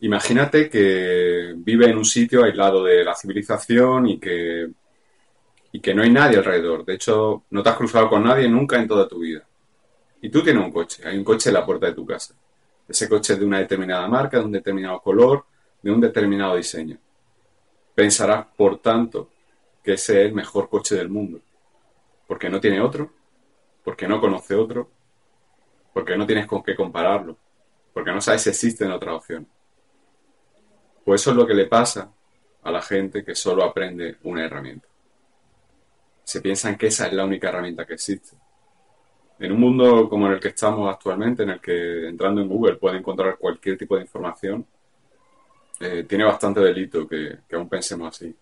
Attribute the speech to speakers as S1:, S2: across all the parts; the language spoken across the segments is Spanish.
S1: Imagínate que vive en un sitio aislado de la civilización y que, y que no hay nadie alrededor. De hecho, no te has cruzado con nadie nunca en toda tu vida. Y tú tienes un coche, hay un coche en la puerta de tu casa. Ese coche es de una determinada marca, de un determinado color, de un determinado diseño. Pensarás, por tanto, que ese es el mejor coche del mundo. Porque no tiene otro, porque no conoce otro, porque no tienes con qué compararlo, porque no sabes si existen otras opciones. Pues eso es lo que le pasa a la gente que solo aprende una herramienta. Se piensan que esa es la única herramienta que existe. En un mundo como en el que estamos actualmente, en el que entrando en Google puede encontrar cualquier tipo de información, eh, tiene bastante delito que, aún pensemos así.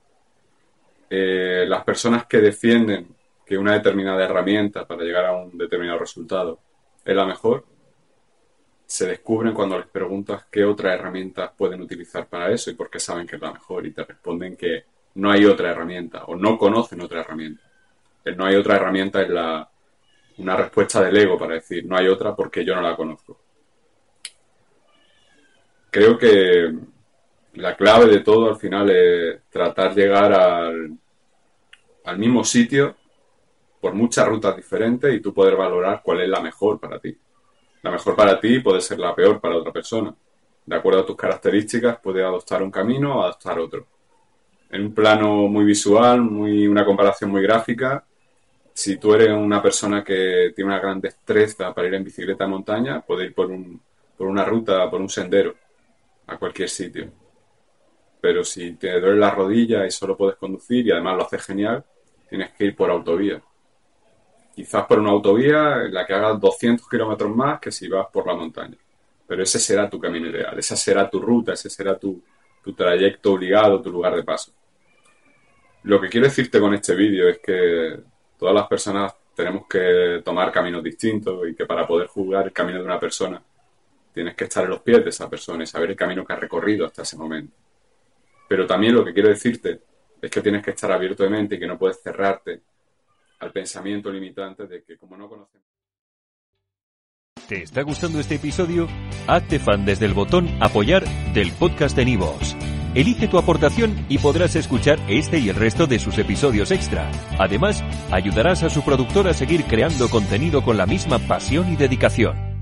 S1: Eh, las personas que defienden que una determinada herramienta para llegar a un determinado resultado es la mejor, se descubren cuando les preguntas qué otras herramientas pueden utilizar para eso y por qué saben que es la mejor y te responden que no hay otra herramienta o no conocen otra herramienta. El no hay otra herramienta es la, una respuesta del ego para decir no hay otra porque yo no la conozco. Creo que la clave de todo al final es tratar llegar al, al mismo sitio por muchas rutas diferentes y tú poder valorar cuál es la mejor para ti. La mejor para ti puede ser la peor para otra persona. De acuerdo a tus características, puedes adoptar un camino o adoptar otro. En un plano muy visual, muy, una comparación muy gráfica, si tú eres una persona que tiene una gran destreza para ir en bicicleta a montaña, puedes ir por, un, por una ruta, por un sendero, a cualquier sitio. Pero si te duele la rodilla y solo puedes conducir y además lo haces genial, tienes que ir por autovía quizás por una autovía en la que hagas 200 kilómetros más que si vas por la montaña. Pero ese será tu camino ideal, esa será tu ruta, ese será tu, trayecto obligado, tu lugar de paso. Lo que quiero decirte con este vídeo es que todas las personas tenemos que tomar caminos distintos y que para poder juzgar el camino de una persona tienes que estar en los pies de esa persona y saber el camino que ha recorrido hasta ese momento. Pero también lo que quiero decirte es que tienes que estar abierto de mente y que no puedes cerrarte al pensamiento limitante de que como no conocemos...
S2: ¿Te está gustando este episodio? Hazte fan desde el botón apoyar del podcast de Nivos. Elige tu aportación y podrás escuchar este y el resto de sus episodios extra. Además, ayudarás a su productor a seguir creando contenido con la misma pasión y dedicación.